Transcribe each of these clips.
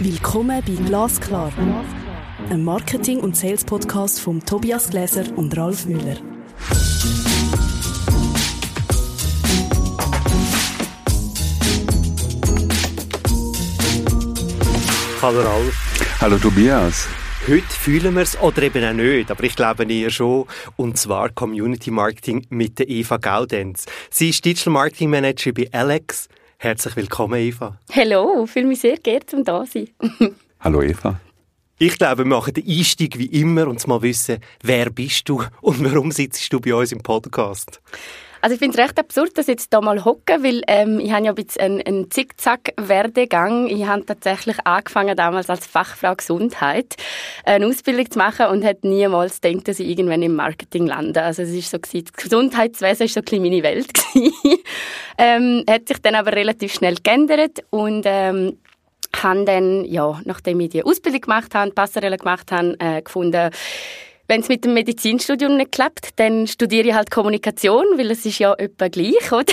Willkommen bei Glasklar, einem Marketing- und Sales-Podcast von Tobias Gläser und Ralf Müller. Hallo Ralf. Hallo Tobias. Heute fühlen wir es oder eben auch nicht, aber ich glaube eher schon. Und zwar Community Marketing mit der Eva Gaudenz. Sie ist Digital Marketing Manager bei Alex. Herzlich willkommen, Eva. Hallo, fühle mich sehr geehrt, um da zu sein. Hallo Eva. Ich glaube, wir machen den Einstieg wie immer und mal wissen, wer bist du und warum sitzt du bei uns im Podcast? Also ich finde es recht absurd, dass ich jetzt hier mal hocke, weil ähm, ich habe ja ein bisschen einen, einen Zickzack-Werdegang. Ich habe tatsächlich angefangen damals als Fachfrau Gesundheit eine Ausbildung zu machen und hätte niemals gedacht, dass ich irgendwann im Marketing lande. Also es ist so gewesen, das Gesundheitswesen ist so ein meine Welt ähm, hat sich dann aber relativ schnell geändert und ähm, habe dann, ja, nachdem ich die Ausbildung gemacht habe, Passerelle gemacht habe, äh, gefunden, wenn es mit dem Medizinstudium nicht klappt, dann studiere ich halt Kommunikation, weil es ist ja etwa gleich, oder?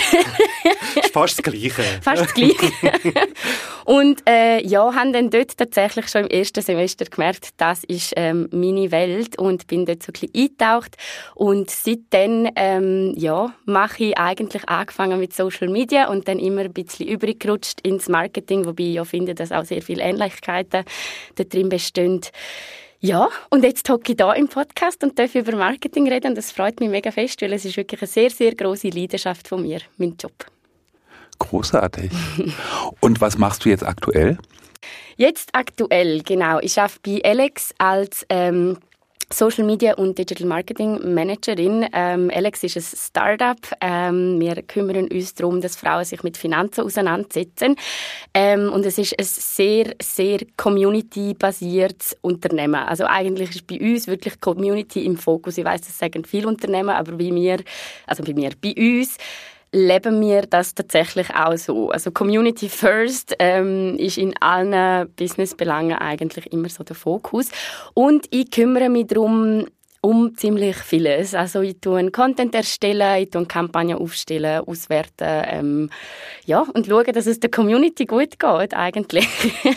Fast das Gleiche. Fast das Gleiche. und äh, ja, haben dann dort tatsächlich schon im ersten Semester gemerkt, das ist ähm, meine Welt und bin dort so ein bisschen eingetaucht. Und seitdem ähm, ja, mache ich eigentlich angefangen mit Social Media und dann immer ein bisschen übergerutscht ins Marketing, wobei ich ja finde, dass auch sehr viele Ähnlichkeiten da drin bestehen. Ja, und jetzt hocke ich hier im Podcast und darf über Marketing reden und das freut mich mega fest, weil es ist wirklich eine sehr, sehr große Leidenschaft von mir, mein Job. Großartig. und was machst du jetzt aktuell? Jetzt aktuell, genau. Ich arbeite bei Alex als ähm, Social Media und Digital Marketing Managerin. Ähm, Alex ist ein Startup. Ähm, wir kümmern uns darum, dass Frauen sich mit Finanzen auseinandersetzen. Ähm, und es ist ein sehr, sehr community-basiertes Unternehmen. Also eigentlich ist bei uns wirklich Community im Fokus. Ich weiß, das sagen viele Unternehmen, aber bei mir, also bei mir, bei uns leben wir das tatsächlich auch so. Also Community First ähm, ist in allen Businessbelangen eigentlich immer so der Fokus. Und ich kümmere mich darum, um ziemlich vieles. Also ich tue Content erstellen, ich tue Kampagnen aufstellen, auswerten, ähm, ja, und schaue, dass es der Community gut geht, eigentlich.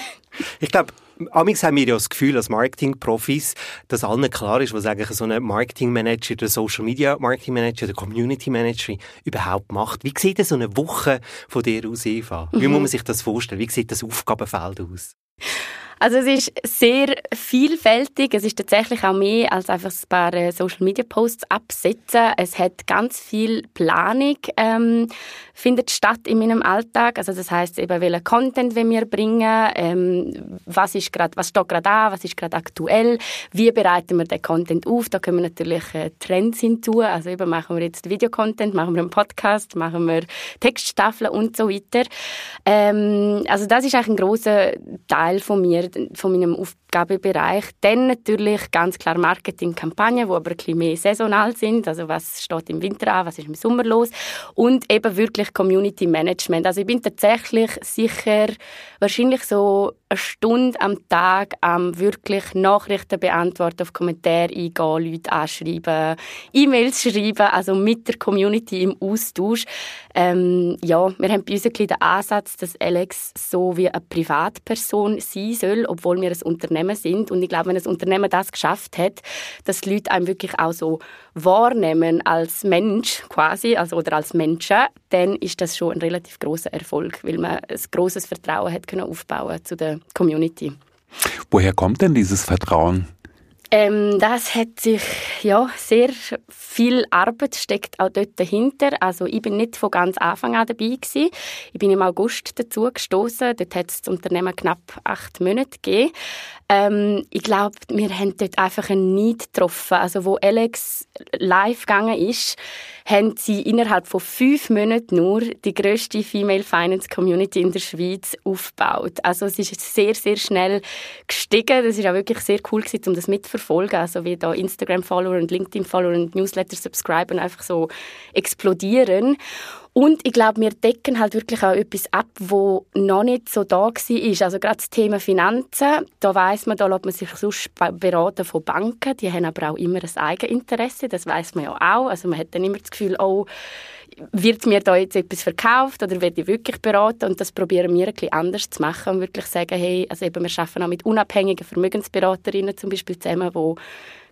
ich glaube, Amix haben wir ja das Gefühl als Marketing-Profis, dass allen klar ist, was eigentlich so ein Marketing-Manager, der Social-Media-Marketing-Manager, der Community-Manager überhaupt macht. Wie sieht so eine Woche von dir aus, Eva? Wie mhm. muss man sich das vorstellen? Wie sieht das Aufgabenfeld aus? Also es ist sehr vielfältig. Es ist tatsächlich auch mehr als einfach ein paar äh, Social Media Posts absetzen. Es hat ganz viel Planung ähm, findet statt in meinem Alltag. Also das heißt eben welchen Content wir bringen, ähm, was ist gerade, was steht gerade an, was ist gerade aktuell, wie bereiten wir den Content auf. Da können wir natürlich äh, Trends hinzu. Also eben machen wir jetzt Videocontent, machen wir einen Podcast, machen wir Textstaffeln und so weiter. Ähm, also das ist eigentlich ein großer Teil von mir von meinem Aufgabenbereich. Dann natürlich ganz klar Marketingkampagnen, die aber ein bisschen mehr saisonal sind. Also was steht im Winter an, was ist im Sommer los. Und eben wirklich Community Management. Also ich bin tatsächlich sicher wahrscheinlich so eine Stunde am Tag am wirklich Nachrichten beantworten, auf Kommentare eingehen, Leute anschreiben, E-Mails schreiben, also mit der Community im Austausch. Ähm, ja, wir haben bei uns ein bisschen den Ansatz, dass Alex so wie eine Privatperson sein soll, obwohl wir ein Unternehmen sind. Und ich glaube, wenn ein Unternehmen das geschafft hat, dass die Leute einem wirklich auch so wahrnehmen als Mensch quasi, also oder als Menschen, dann ist das schon ein relativ großer Erfolg, weil man ein großes Vertrauen hat können aufbauen zu der Community. Woher kommt denn dieses Vertrauen? Ähm, das hat sich, ja, sehr viel Arbeit steckt auch dort dahinter. Also ich bin nicht von ganz Anfang an dabei gewesen. Ich bin im August dazu gestoßen. Dort hat es das Unternehmen knapp acht Monate gegeben. Ähm, ich glaube, wir haben dort einfach einen Need getroffen. Also wo Alex live gegangen ist, haben sie innerhalb von fünf Monaten nur die grösste Female Finance Community in der Schweiz aufgebaut. Also es ist sehr, sehr schnell gestiegen. Das ist auch wirklich sehr cool gewesen, um das mitzuverfolgen. Also wie da Instagram-Follower und LinkedIn-Follower und Newsletter-Subscriber einfach so explodieren. Und ich glaube, wir decken halt wirklich auch etwas ab, wo noch nicht so da war. Also gerade das Thema Finanzen, da weiß man, da lässt man sich sonst beraten von Banken. Die haben aber auch immer ein Eigeninteresse, das weiß man ja auch. Also man hat dann immer das Gefühl, oh, wird mir da jetzt etwas verkauft oder werde ich wirklich beraten und das probieren wir ein bisschen anders zu machen und wirklich sagen, hey, also eben, wir arbeiten auch mit unabhängigen Vermögensberaterinnen zum Beispiel zusammen, die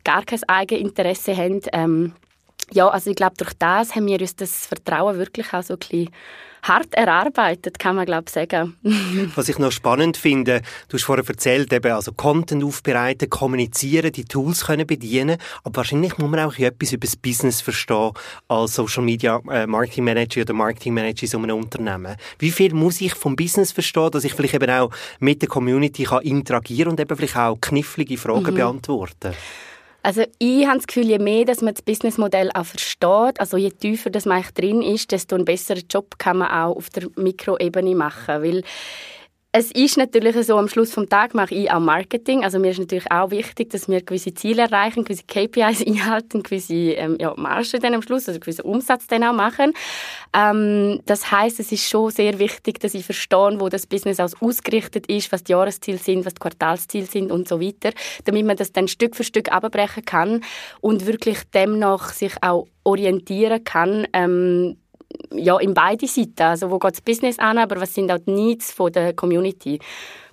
gar kein Eigeninteresse haben. Ähm, ja, also ich glaube, durch das haben wir uns das Vertrauen wirklich auch so ein bisschen hart erarbeitet, kann man glaube ich sagen. Was ich noch spannend finde, du hast vorher erzählt, eben also Content aufbereiten, kommunizieren, die Tools können bedienen, aber wahrscheinlich muss man auch etwas über das Business verstehen als Social Media äh, Marketing Manager oder Marketing Manager in so einem Unternehmen. Wie viel muss ich vom Business verstehen, dass ich vielleicht eben auch mit der Community kann interagieren und eben vielleicht auch knifflige Fragen mhm. beantworten also ich habe das Gefühl, je mehr dass man das Businessmodell auch versteht, also je tiefer das man drin ist, desto einen besseren Job kann man auch auf der Mikroebene machen, weil es ist natürlich so, am Schluss des Tages mache ich auch Marketing. Also mir ist natürlich auch wichtig, dass wir gewisse Ziele erreichen, gewisse KPIs einhalten, gewisse ähm, ja, Marge dann am Schluss, also gewissen Umsatz dann auch machen. Ähm, das heißt, es ist schon sehr wichtig, dass ich verstehe, wo das Business aus ausgerichtet ist, was die Jahresziele sind, was die Quartalsziele sind und so weiter, damit man das dann Stück für Stück abbrechen kann und wirklich demnach sich auch orientieren kann, ähm, ja, in beide Seiten. Also wo geht das Business an, aber was sind auch die Needs von der Community?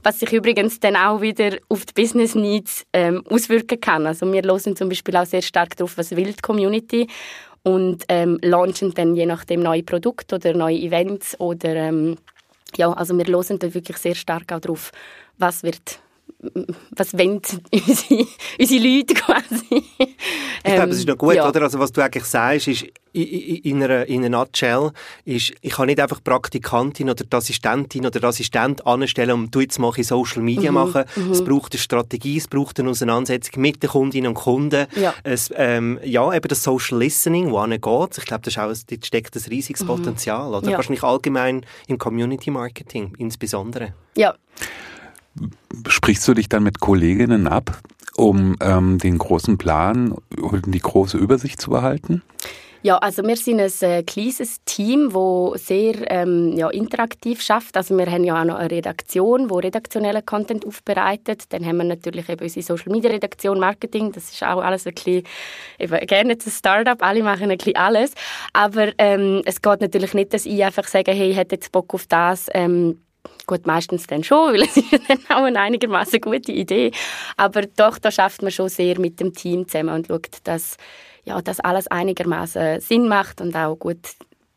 Was sich übrigens dann auch wieder auf die Business Needs ähm, auswirken kann. Also wir hören zum Beispiel auch sehr stark darauf, was will die Community und ähm, launchen dann je nachdem neue Produkte oder neue Events oder ähm, ja, also wir hören da wirklich sehr stark auch darauf, was wird was wollen unsere, unsere Leute quasi. ich glaube, es ist noch gut, ja. oder? Also was du eigentlich sagst, ist, in einer, in einer Nutshell, ist, ich kann nicht einfach Praktikantin oder die Assistentin oder Assistent anstellen und du jetzt mache ich Social Media mhm. machen. Mhm. Es braucht eine Strategie, es braucht eine Auseinandersetzung mit den Kundinnen und Kunden. Ja, es, ähm, ja eben das Social Listening, wo geht. Ich glaube, das ist auch, dort steckt ein riesiges mhm. Potenzial. Oder? Ja. Wahrscheinlich allgemein im Community Marketing insbesondere. Ja, Sprichst du dich dann mit Kolleginnen ab, um ähm, den großen Plan und die große Übersicht zu behalten? Ja, also wir sind ein äh, kleines Team, das sehr ähm, ja, interaktiv schafft. Also wir haben ja auch noch eine Redaktion, die redaktionellen Content aufbereitet. Dann haben wir natürlich eben unsere Social Media Redaktion, Marketing. Das ist auch alles ein bisschen, eben, gerne ein Startup. Alle machen ein bisschen alles. Aber ähm, es geht natürlich nicht, dass ich einfach sage, hey, ich hätte jetzt Bock auf das. Ähm, Gut, meistens dann schon, weil es ist dann auch eine einigermaßen gute Idee. Aber doch, da schafft man schon sehr mit dem Team zusammen und schaut, dass ja, dass alles einigermaßen Sinn macht und auch gut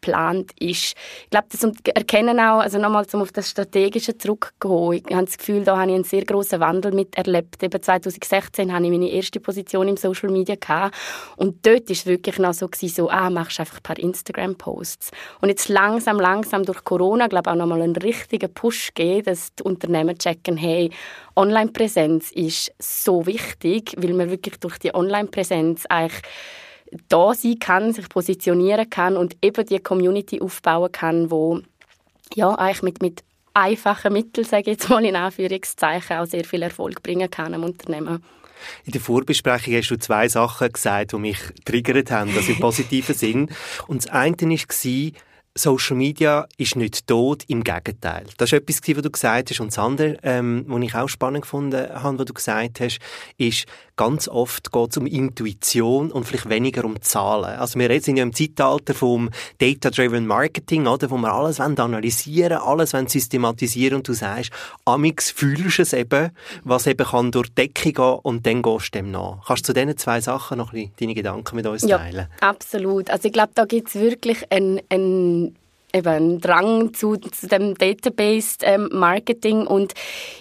geplant ist. Ich glaube, das erkennen auch, also nochmal zum auf das Strategische zurückgehen. Ich habe das Gefühl, da habe ich einen sehr großen Wandel miterlebt. Eben 2016 hatte ich meine erste Position im Social Media gehabt. und dort war es wirklich noch so gewesen, so, ah, machst einfach ein paar Instagram-Posts. Und jetzt langsam, langsam durch Corona, glaube ich, auch nochmal einen richtigen Push geben, dass die Unternehmen checken, hey, Online-Präsenz ist so wichtig, weil man wirklich durch die Online-Präsenz eigentlich da sein kann, sich positionieren kann und eben die Community aufbauen kann, wo ja eigentlich mit, mit einfachen Mitteln, sage ich jetzt mal in Anführungszeichen, auch sehr viel Erfolg bringen kann am Unternehmen. In der Vorbesprechung hast du zwei Sachen gesagt, die mich triggert haben, das im positiven Sinn. Und das eine war, Social Media ist nicht tot, im Gegenteil. Das ist etwas, was du gesagt hast. Und das andere, ähm, was ich auch spannend gefunden habe, was du gesagt hast, ist, ganz oft geht es um Intuition und vielleicht weniger um Zahlen. Also wir sind ja im Zeitalter vom Data-Driven Marketing, oder, wo wir alles analysieren alles systematisieren und du sagst, amix fühlst du es eben, was eben kann durch die Decke gehen und dann gehst du dem nach. Kannst du zu diesen zwei Sachen noch ein bisschen deine Gedanken mit uns teilen? Ja, absolut. Also ich glaube, da gibt es wirklich ein, ein eben Drang zu, zu dem Database-Marketing ähm, und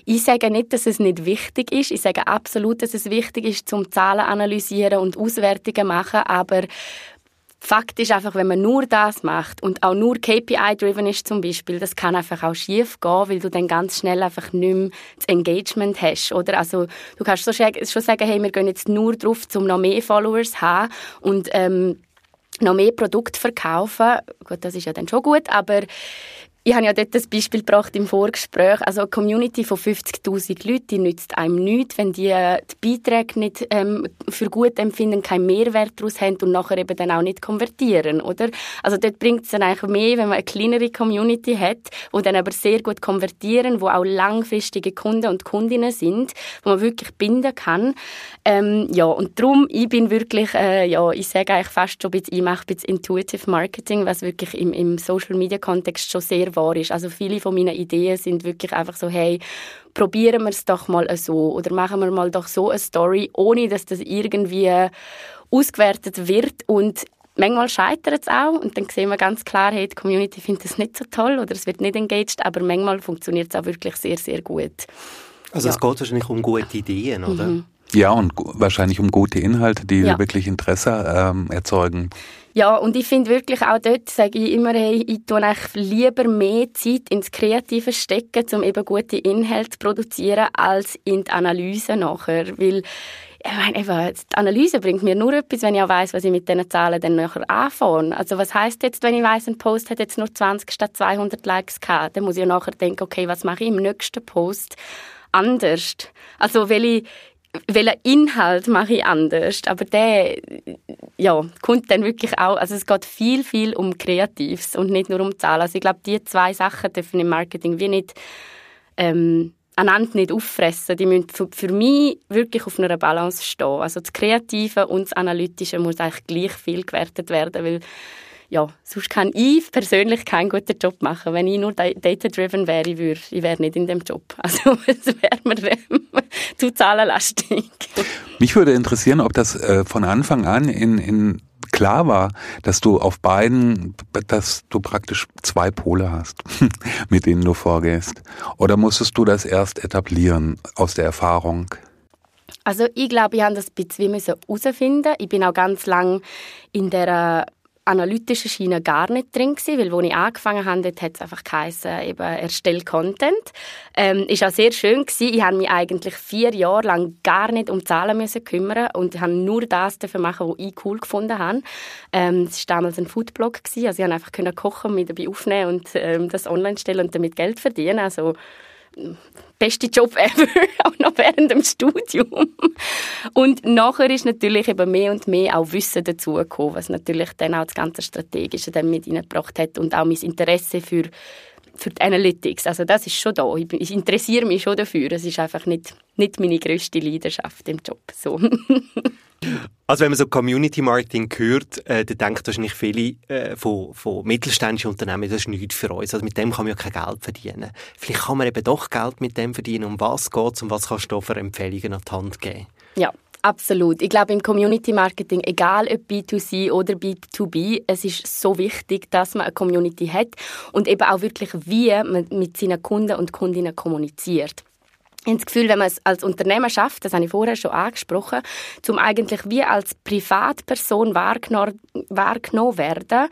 ich sage nicht, dass es nicht wichtig ist. Ich sage absolut, dass es wichtig ist, zum Zahlen analysieren und Auswertungen machen, aber Fakt ist einfach, wenn man nur das macht und auch nur KPI-driven ist zum Beispiel, das kann einfach auch schief gehen, weil du dann ganz schnell einfach nicht mehr das Engagement hast, oder? Also du kannst schon sagen, hey, wir gehen jetzt nur drauf, um noch mehr Followers zu haben und ähm, noch mehr Produkte verkaufen. Gut, das ist ja dann schon gut, aber ich habe ja dort das Beispiel gebracht im Vorgespräch. Also eine Community von 50.000 Leuten, die nützt einem nichts, wenn die äh, die Beiträge nicht ähm, für gut empfinden, keinen Mehrwert daraus haben und nachher eben dann auch nicht konvertieren, oder? Also dort bringt es dann eigentlich mehr, wenn man eine kleinere Community hat, wo dann aber sehr gut konvertieren, wo auch langfristige Kunden und Kundinnen sind, wo man wirklich binden kann. Ähm, ja, und darum, ich bin wirklich, äh, ja, ich sage eigentlich fast schon ich mache ein bisschen Intuitive Marketing, was wirklich im, im Social-Media-Kontext schon sehr wahr ist. Also viele von meinen Ideen sind wirklich einfach so, hey, probieren wir es doch mal so oder machen wir mal doch so eine Story, ohne dass das irgendwie ausgewertet wird und manchmal scheitert es auch und dann sehen wir ganz klar, hey, die Community findet es nicht so toll oder es wird nicht engaged, aber manchmal funktioniert es auch wirklich sehr, sehr gut. Also ja. es geht wahrscheinlich um gute Ideen, oder? Mhm. Ja, und wahrscheinlich um gute Inhalte, die ja. wirklich Interesse ähm, erzeugen. Ja, und ich finde wirklich auch dort, sage ich immer, hey, ich tue lieber mehr Zeit ins Kreative stecken, um eben gute Inhalte zu produzieren, als in die Analyse nachher. Weil, ich meine, eben, die Analyse bringt mir nur etwas, wenn ich auch weiss, was ich mit diesen Zahlen dann nachher anfange. Also was heißt jetzt, wenn ich weiss, ein Post hat jetzt nur 20 statt 200 Likes gehabt, dann muss ich nachher denken, okay, was mache ich im nächsten Post anders? Also, weil welchen Inhalt mache ich anders, aber der ja, kommt dann wirklich auch, also es geht viel, viel um Kreatives und nicht nur um Zahlen. Also ich glaube, die zwei Sachen dürfen im Marketing wie nicht ähm, einander nicht auffressen. Die müssen für, für mich wirklich auf einer Balance stehen. Also das Kreative und das Analytische muss eigentlich gleich viel gewertet werden, weil ja, sonst kann ich persönlich keinen guten Job machen. Wenn ich nur data-driven wäre, ich, würde, ich wäre nicht in dem Job. Also es wäre mir zu zahlenlastig. Mich würde interessieren, ob das äh, von Anfang an in, in klar war, dass du auf beiden, dass du praktisch zwei Pole hast, mit denen du vorgehst. Oder musstest du das erst etablieren aus der Erfahrung? Also ich glaube, ich habe das ein bisschen herausfinden. Ich bin auch ganz lang in der analytische Schiene gar nicht drin gewesen, weil als ich angefangen habe, hat es einfach geheißen, eben erstell Content. Ähm, ist auch sehr schön gewesen. Ich habe mich eigentlich vier Jahre lang gar nicht um Zahlen müssen kümmern und habe nur das dafür machen, was ich cool gefunden habe. Ähm, es war damals ein Foodblog gewesen, also ich konnte einfach kochen, mich dabei aufnehmen und ähm, das online stellen und damit Geld verdienen. Also beste Job ever, auch noch während dem Studium. Und nachher ist natürlich eben mehr und mehr auch Wissen dazugekommen, was natürlich dann auch das ganze Strategische dann mit reingebracht hat und auch mein Interesse für für die Analytics. Also das ist schon da. Ich, interessiere mich schon dafür. Es ist einfach nicht, nicht meine größte Leidenschaft im Job. So. Also wenn man so Community Marketing hört, äh, dann denken wahrscheinlich viele äh, von, von mittelständischen Unternehmen, das ist nichts für uns. Also mit dem kann man ja kein Geld verdienen. Vielleicht kann man eben doch Geld mit dem verdienen. Um was geht es und was kannst du für Empfehlungen an die Hand geben? Ja, Absolut. Ich glaube, im Community Marketing, egal ob B2C oder B2B, es ist so wichtig, dass man eine Community hat und eben auch wirklich, wie man mit seinen Kunden und Kundinnen kommuniziert. Ich habe das Gefühl, wenn man es als Unternehmer schafft, das habe ich vorher schon angesprochen, zum eigentlich wie als Privatperson wahrgenommen werden,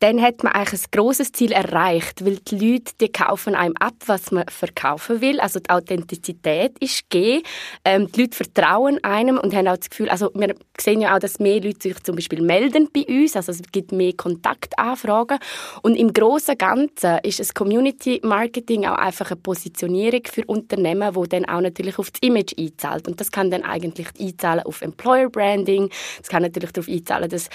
dann hat man eigentlich ein grosses Ziel erreicht, weil die Leute, die kaufen einem ab, was man verkaufen will. Also die Authentizität ist gegeben. Ähm, die Leute vertrauen einem und haben auch das Gefühl, also wir sehen ja auch, dass mehr Leute sich zum Beispiel melden bei uns, also es gibt mehr Kontaktanfragen. Und im und Ganzen ist das Community Marketing auch einfach eine Positionierung für Unternehmen, wo dann auch natürlich auf das Image einzahlt. Und das kann dann eigentlich einzahlen auf Employer Branding. Das kann natürlich darauf einzahlen, dass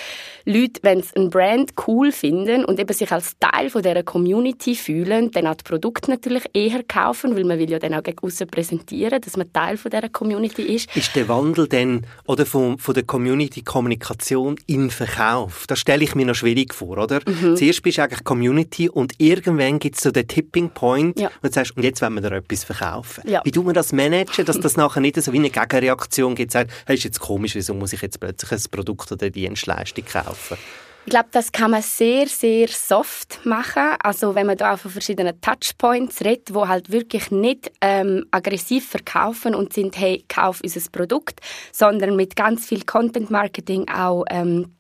Leute, wenn sie ein Brand cool finden, finden und eben sich als Teil von dieser Community fühlen, dann auch die Produkte natürlich eher kaufen, weil man will ja dann auch gegen aussen präsentieren, dass man Teil von dieser Community ist. Ist der Wandel denn oder von, von der Community-Kommunikation in Verkauf? Das stelle ich mir noch schwierig vor, oder? Mhm. Zuerst bist du eigentlich Community und irgendwann gibt es so den Tipping Point ja. und du sagst, und jetzt wollen wir dir etwas verkaufen. Ja. Wie tun wir das managen, dass das nachher nicht so wie eine Gegenreaktion gibt, sagt, hey, ist jetzt komisch, wieso muss ich jetzt plötzlich ein Produkt oder eine Dienstleistung kaufen? Ich glaube, das kann man sehr, sehr soft machen. Also wenn man da auf verschiedenen Touchpoints redet, wo halt wirklich nicht ähm, aggressiv verkaufen und sind, hey, kauf unser Produkt, sondern mit ganz viel Content Marketing auch ähm,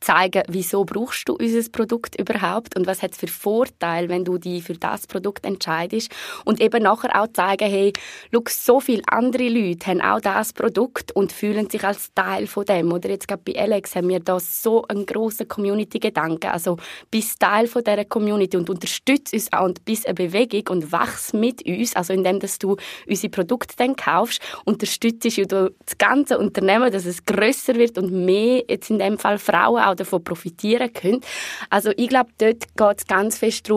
zeigen, wieso brauchst du unser Produkt überhaupt und was hat es für Vorteile, wenn du dich für das Produkt entscheidest und eben nachher auch zeigen, hey, schau, so viele andere Leute haben auch das Produkt und fühlen sich als Teil von dem. Oder jetzt gerade bei Alex haben wir da so einen grossen Community-Gedanken. Also bist Teil von dieser Community und unterstützt uns auch und bist eine Bewegung und wachst mit uns, also indem dass du unsere Produkte dann kaufst, unterstützt du das ganze Unternehmen, dass es grösser wird und mehr, jetzt in dem Fall Frauen auch davon profitieren können. Also ich glaube, dort geht es ganz fest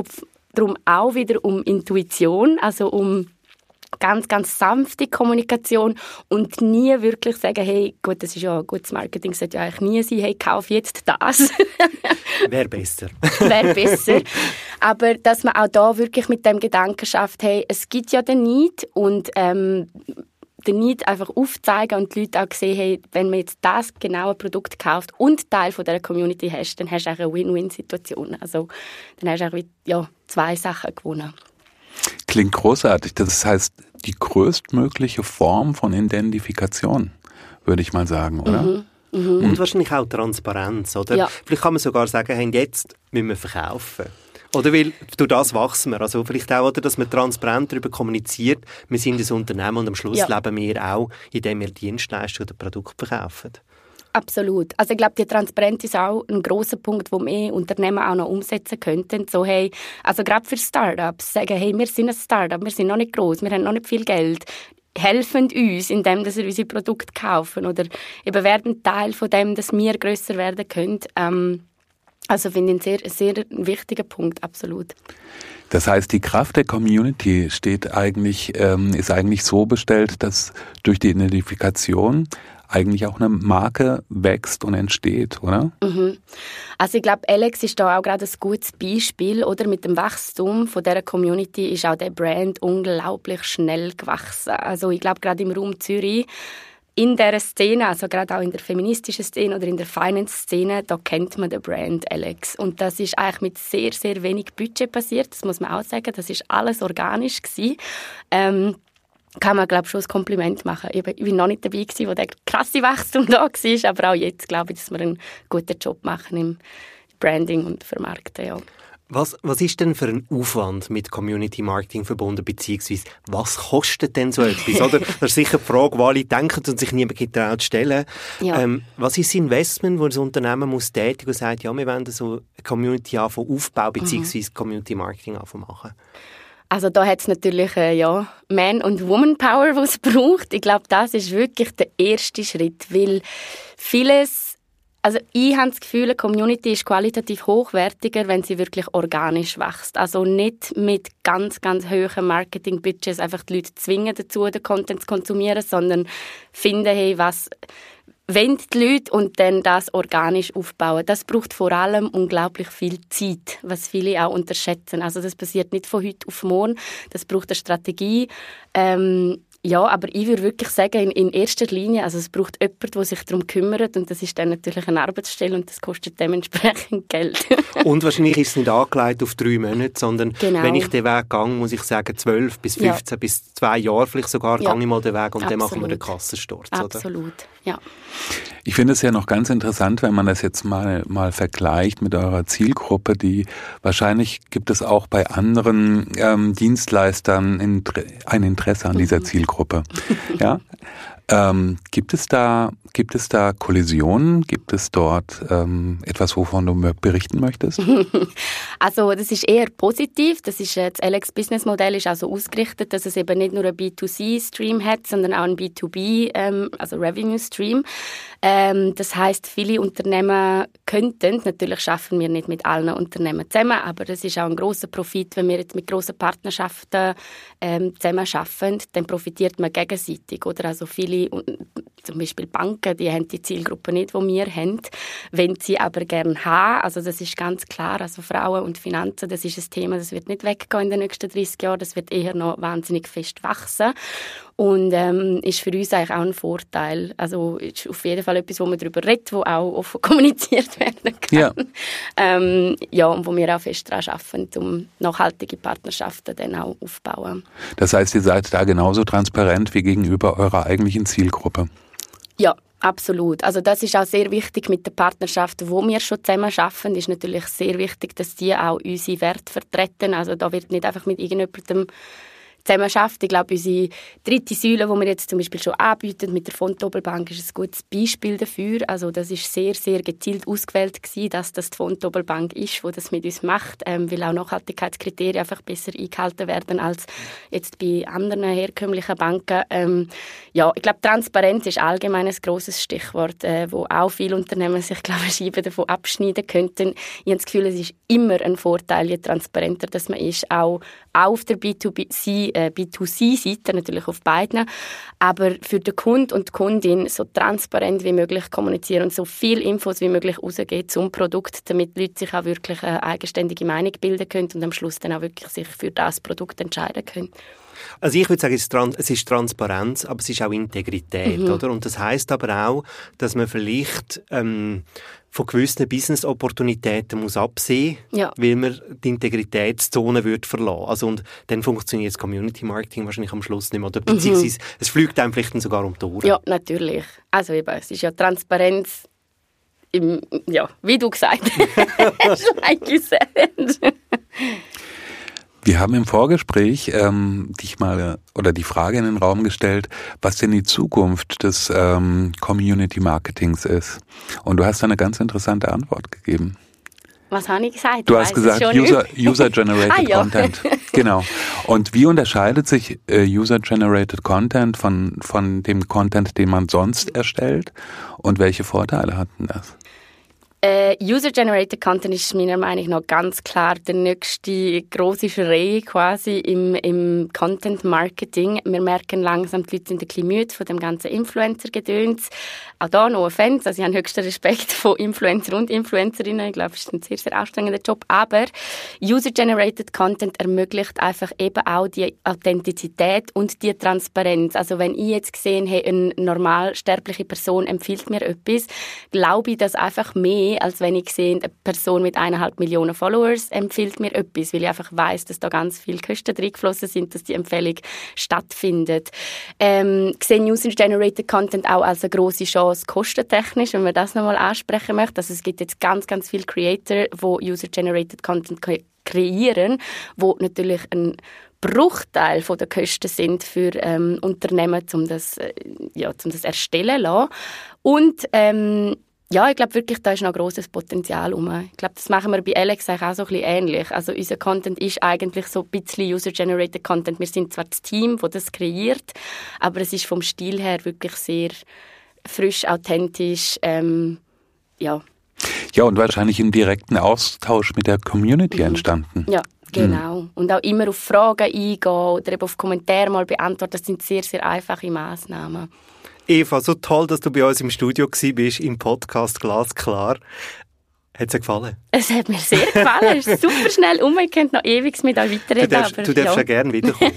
darum, auch wieder um Intuition, also um ganz, ganz sanfte Kommunikation und nie wirklich sagen, hey, gut, das ist ja gutes Marketing, sollte ja eigentlich nie sein, hey, kauf jetzt das. Wäre besser. Wäre besser. Aber dass man auch da wirklich mit dem Gedanken schafft, hey, es gibt ja den Need und ähm, den Need einfach aufzeigen und die Leute auch sehen, hey, wenn man jetzt das genaue Produkt kauft und Teil von der Community hast, dann hast du auch eine Win-Win-Situation. Also dann hast du auch ja, zwei Sachen gewonnen. Klingt großartig. Das heißt, die größtmögliche Form von Identifikation, würde ich mal sagen, oder? Mhm. Mhm. Und wahrscheinlich auch Transparenz, oder? Ja. Vielleicht kann man sogar sagen, hey, jetzt müssen wir verkaufen. Oder weil durch das wachsen wir. Also vielleicht auch, oder, dass man transparent darüber kommuniziert, wir sind ein Unternehmen und am Schluss ja. leben wir auch, indem wir Dienstleistungen oder Produkte verkaufen. Absolut. Also ich glaube, die Transparenz ist auch ein großer Punkt, wo mehr Unternehmen auch noch umsetzen könnten. So, hey, also gerade für Startups sagen, hey, wir sind ein Startup, wir sind noch nicht groß, wir haben noch nicht viel Geld helfen uns, indem dass wir unsere Produkte kaufen oder eben werden Teil von dem, dass wir größer werden können. Ähm, also finde ich einen sehr, sehr wichtigen Punkt, absolut. Das heißt, die Kraft der Community steht eigentlich, ähm, ist eigentlich so bestellt, dass durch die Identifikation eigentlich auch eine Marke wächst und entsteht, oder? Mhm. Also ich glaube, Alex ist da auch gerade ein gutes Beispiel, oder? Mit dem Wachstum von dieser Community ist auch der Brand unglaublich schnell gewachsen. Also ich glaube, gerade im Raum Zürich in der Szene, also gerade auch in der feministischen Szene oder in der Finance-Szene, da kennt man den Brand Alex. Und das ist eigentlich mit sehr, sehr wenig Budget passiert, das muss man auch sagen. Das ist alles organisch gewesen. Ähm, kann man, glaube ich, schon ein Kompliment machen. Ich war noch nicht dabei, gewesen, wo der krasse Wachstum da war, aber auch jetzt glaube ich, dass wir einen guten Job machen im Branding und Vermarkten. Ja. Was, was ist denn für ein Aufwand mit Community Marketing verbunden, beziehungsweise was kostet denn so etwas? Oder? Das ist sicher die Frage, die alle denken und sich niemand getraut stellen. Ja. Ähm, was ist das Investment, das ein Unternehmen muss tätigen und sagt, ja, wir wollen so eine Community aufbauen, beziehungsweise mhm. Community Marketing machen? Also da hat es natürlich äh, ja, Man- und Woman-Power, was es braucht. Ich glaube, das ist wirklich der erste Schritt, weil vieles, also ich habe das Gefühl, eine Community ist qualitativ hochwertiger, wenn sie wirklich organisch wächst. Also nicht mit ganz, ganz hohen Marketing-Budgets einfach die Leute zwingen dazu, den Content zu konsumieren, sondern finden, hey, was wenn die Leute und dann das organisch aufbauen. Das braucht vor allem unglaublich viel Zeit, was viele auch unterschätzen. Also das passiert nicht von heute auf morgen. Das braucht eine Strategie. Ähm, ja, aber ich würde wirklich sagen, in, in, erster Linie, also es braucht jemanden, der sich darum kümmert und das ist dann natürlich eine Arbeitsstelle und das kostet dementsprechend Geld. und wahrscheinlich ist es nicht angelegt auf drei Monate, sondern genau. wenn ich den Weg gehe, muss ich sagen, zwölf bis 15 ja. bis zwei Jahre vielleicht sogar, ja. gehe ich mal den Weg und Absolut. dann machen wir den Kassensturz. Absolut, oder? ja. Ich finde es ja noch ganz interessant, wenn man das jetzt mal, mal vergleicht mit eurer Zielgruppe, die wahrscheinlich gibt es auch bei anderen ähm, Dienstleistern ein Interesse an dieser mhm. Zielgruppe. ja? Ähm, gibt es da gibt es da Kollisionen? Gibt es dort ähm, etwas, wovon du berichten möchtest? also das ist eher positiv. Das ist das Alex Business Modell ist also ausgerichtet, dass es eben nicht nur einen B2C Stream hat, sondern auch einen B2B, ähm, also Revenue Stream. Ähm, das heißt, viele Unternehmen könnten, natürlich schaffen wir nicht mit allen Unternehmen zusammen, aber das ist auch ein großer Profit, wenn wir jetzt mit großen Partnerschaften ähm, zusammen schaffen, dann profitiert man gegenseitig, oder? Also viele, zum Beispiel Banken, die haben die Zielgruppe nicht, die wir haben, wenn sie aber gerne haben. Also das ist ganz klar, also Frauen und Finanzen, das ist ein Thema, das wird nicht weggehen in den nächsten 30 Jahren, das wird eher noch wahnsinnig fest wachsen. Und ähm, ist für uns eigentlich auch ein Vorteil. Also ist auf jeden Fall etwas, wo man darüber redet, wo auch offen kommuniziert werden kann. Ja, ähm, ja und wo wir auch fest daran arbeiten, um nachhaltige Partnerschaften dann auch aufzubauen. Das heißt, ihr seid da genauso transparent wie gegenüber eurer eigentlichen Zielgruppe? Ja, Absolut. Also das ist auch sehr wichtig mit den Partnerschaften, wo wir schon zusammen arbeiten, ist natürlich sehr wichtig, dass die auch unsere Werte vertreten. Also da wird nicht einfach mit irgendjemandem zusammen schafft. Ich glaube, unsere dritte Säule, die wir jetzt zum Beispiel schon anbieten mit der Fontobelbank, ist ein gutes Beispiel dafür. Also das ist sehr, sehr gezielt ausgewählt gewesen, dass das die Fontobelbank ist, wo das mit uns macht, ähm, weil auch Nachhaltigkeitskriterien einfach besser eingehalten werden als jetzt bei anderen herkömmlichen Banken. Ähm, ja, ich glaube, Transparenz ist allgemein ein grosses Stichwort, äh, wo auch viele Unternehmen sich, glaube ich, davon abschneiden könnten. Ich habe das Gefühl, es ist immer ein Vorteil, je transparenter dass man ist, auch auf der B2C äh, B2C-Seite, natürlich auf beiden, aber für den Kunden und die Kundin so transparent wie möglich kommunizieren und so viel Infos wie möglich rausgeben zum Produkt, damit die Leute sich auch wirklich eine eigenständige Meinung bilden können und am Schluss dann auch wirklich sich für das Produkt entscheiden können. Also ich würde sagen, es ist Transparenz, aber es ist auch Integrität, mhm. oder? Und das heißt aber auch, dass man vielleicht ähm, von gewissen Business-Opportunitäten muss absehen, ja. weil man die Integritätszone wird verlassen. Also und dann funktioniert das Community-Marketing wahrscheinlich am Schluss nicht mehr. Oder mhm. beziehungsweise mhm. es fliegt einem vielleicht sogar um die Ohren. Ja, natürlich. Also eben, es ist ja Transparenz im, ja, wie du gesagt hast, like you said. Wir haben im Vorgespräch ähm, dich mal oder die Frage in den Raum gestellt, was denn die Zukunft des ähm, Community Marketings ist. Und du hast eine ganz interessante Antwort gegeben. Was habe ich gesagt? Du hast gesagt User, User ah, ja. Content. Genau. Und wie unterscheidet sich äh, User Generated Content von von dem Content, den man sonst erstellt? Und welche Vorteile hat denn das? Äh, User-Generated Content ist meiner Meinung nach ganz klar der nächste große Schrei quasi im, im Content-Marketing. Wir merken langsam, die Leute sind ein bisschen müde von dem ganzen Influencer-Gedöns. Auch da no offense, also ich habe höchsten Respekt von Influencer und Influencerinnen. Ich glaube, es ist ein sehr, sehr anstrengender Job. Aber User-Generated Content ermöglicht einfach eben auch die Authentizität und die Transparenz. Also wenn ich jetzt gesehen habe, eine normalsterbliche Person empfiehlt mir etwas, glaube ich, dass einfach mehr mehr, als wenn ich sehe, eine Person mit eineinhalb Millionen Followers empfiehlt mir etwas, weil ich einfach weiß, dass da ganz viele Kosten reingeflossen sind, dass die Empfehlung stattfindet. Ähm, sehe User-Generated Content auch als eine grosse Chance kostentechnisch, wenn man das nochmal ansprechen möchte. Also es gibt jetzt ganz, ganz viele Creator, die User-Generated Content kreieren, wo natürlich ein Bruchteil von der Kosten sind für ähm, Unternehmen, um das, äh, ja, um das erstellen zu lassen. Und ähm, ja, ich glaube wirklich, da ist noch ein grosses Potenzial rum. Ich glaube, das machen wir bei Alex auch so ein bisschen ähnlich. Also unser Content ist eigentlich so ein bisschen User-Generated Content. Wir sind zwar das Team, das das kreiert, aber es ist vom Stil her wirklich sehr frisch, authentisch, ähm, ja. Ja, und wahrscheinlich im direkten Austausch mit der Community mhm. entstanden. Ja, Genau. Mhm. Und auch immer auf Fragen eingehen oder eben auf Kommentare mal beantworten. Das sind sehr, sehr einfache Massnahmen. Eva, so toll, dass du bei uns im Studio bist im Podcast Glasklar. Hat es dir gefallen? Es hat mir sehr gefallen. Es ist super schnell um. Ich könnte noch ewig mit euch weiterreden. Du darfst, aber, du darfst ja. ja gerne wiederkommen.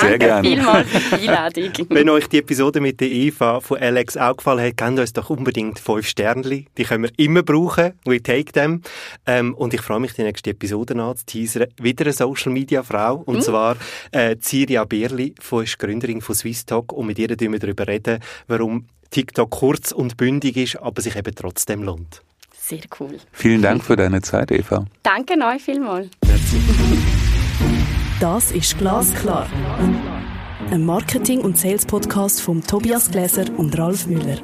sehr gerne. vielmals für die Einladung. Wenn euch die Episode mit der Eva von Alex auch gefallen hat, gebt uns doch unbedingt fünf Sternchen. Die können wir immer brauchen. We take them. Ähm, und ich freue mich, die nächste Episode anzuteasern. Wieder eine Social-Media-Frau. Und mhm. zwar äh, Ciria Bierli, die ist Gründerin von SwissTalk. Und mit ihr reden wir darüber reden, warum TikTok kurz und bündig ist, aber sich eben trotzdem lohnt. Sehr cool. Vielen Dank für deine Zeit, Eva. Danke euch vielmals. Das ist Glasklar. Ein Marketing- und Sales-Podcast von Tobias Gläser und Ralf Müller.